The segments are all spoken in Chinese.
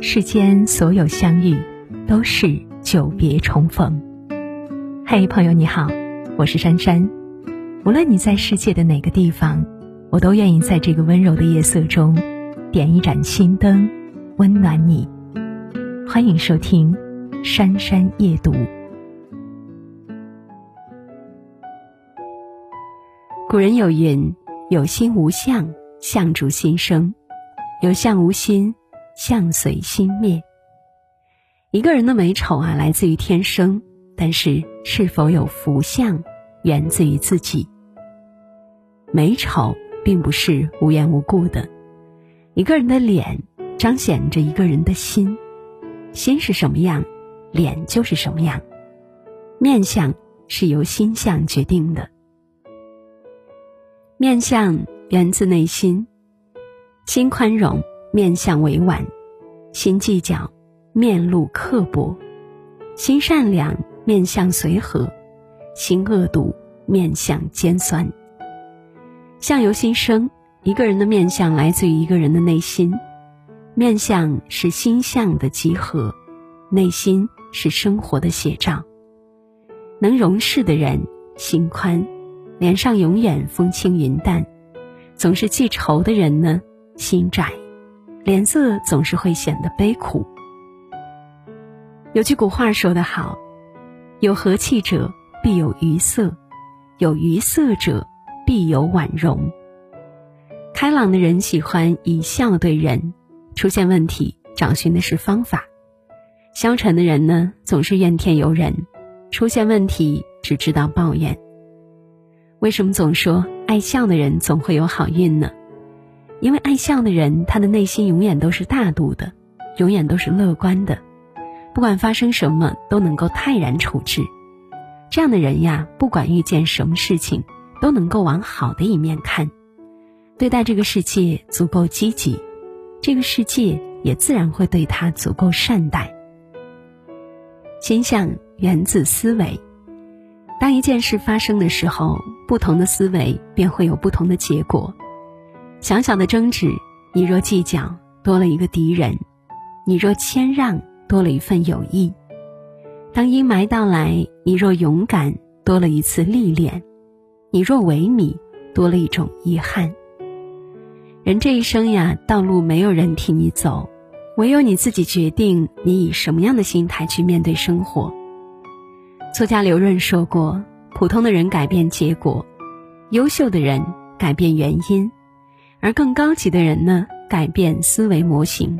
世间所有相遇，都是久别重逢。嘿，朋友你好，我是珊珊。无论你在世界的哪个地方，我都愿意在这个温柔的夜色中，点一盏心灯，温暖你。欢迎收听《珊珊夜读》。古人有云：“有心无相，相逐心生；有相无心，相随心灭。”一个人的美丑啊，来自于天生，但是是否有福相，源自于自己。美丑并不是无缘无故的，一个人的脸彰显着一个人的心，心是什么样，脸就是什么样，面相是由心相决定的。面相源自内心，心宽容，面相委婉；心计较，面露刻薄；心善良，面相随和；心恶毒，面相尖酸。相由心生，一个人的面相来自于一个人的内心。面相是心相的集合，内心是生活的写照。能容事的人，心宽。脸上永远风轻云淡，总是记仇的人呢，心窄，脸色总是会显得悲苦。有句古话说得好：“有和气者必有愉色，有愉色者必有婉容。”开朗的人喜欢以笑对人，出现问题找寻的是方法；消沉的人呢，总是怨天尤人，出现问题只知道抱怨。为什么总说爱笑的人总会有好运呢？因为爱笑的人，他的内心永远都是大度的，永远都是乐观的，不管发生什么都能够泰然处置。这样的人呀，不管遇见什么事情，都能够往好的一面看，对待这个世界足够积极，这个世界也自然会对他足够善待。心向源自思维。当一件事发生的时候，不同的思维便会有不同的结果。小小的争执，你若计较，多了一个敌人；你若谦让，多了一份友谊。当阴霾到来，你若勇敢，多了一次历练；你若萎靡，多了一种遗憾。人这一生呀，道路没有人替你走，唯有你自己决定你以什么样的心态去面对生活。作家刘润说过：“普通的人改变结果，优秀的人改变原因，而更高级的人呢，改变思维模型。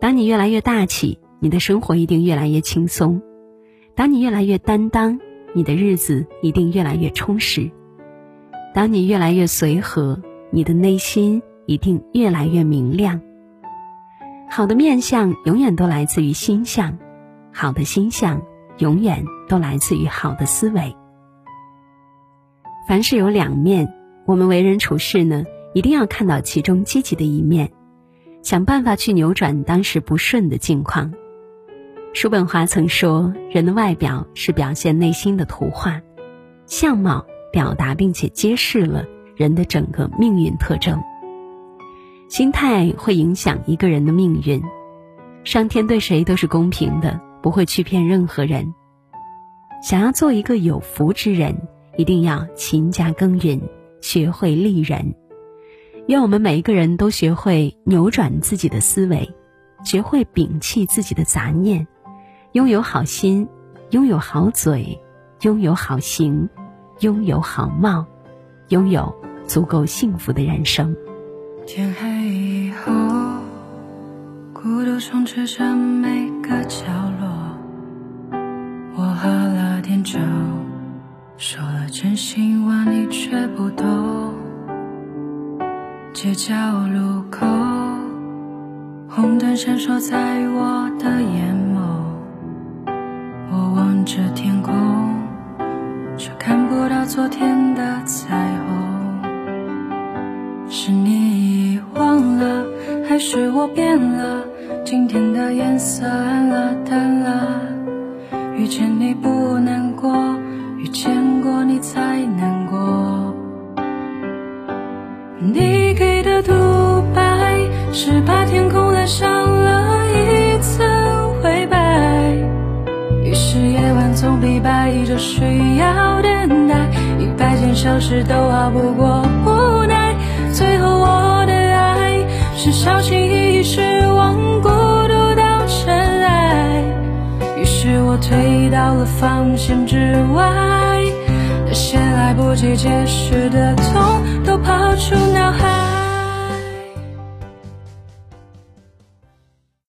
当你越来越大气，你的生活一定越来越轻松；当你越来越担当，你的日子一定越来越充实；当你越来越随和，你的内心一定越来越明亮。好的面相永远都来自于心相，好的心相。”永远都来自于好的思维。凡事有两面，我们为人处事呢，一定要看到其中积极的一面，想办法去扭转当时不顺的境况。叔本华曾说：“人的外表是表现内心的图画，相貌表达并且揭示了人的整个命运特征。心态会影响一个人的命运。上天对谁都是公平的。”不会去骗任何人。想要做一个有福之人，一定要勤加耕耘，学会利人。愿我们每一个人都学会扭转自己的思维，学会摒弃自己的杂念，拥有好心，拥有好嘴，拥有好行，拥有好貌，拥有足够幸福的人生。天黑以后，孤独充斥着每个角落。我喝了点酒，说了真心话，你却不懂。街角路口，红灯闪烁在我的眼眸。我望着天空，却看不到昨天的彩虹。是你遗忘了，还是我变了？今天的颜色暗了，淡了。遇见你不难过，遇见过你才难过。你给是把天空染上了一层灰白，于是夜晚总比白昼需要等待，一百件小事都熬不过无奈，最后我的爱是小心翼翼失望，孤独到尘埃。于是我退到了防线之外，那些来不及解释的痛都抛出脑海。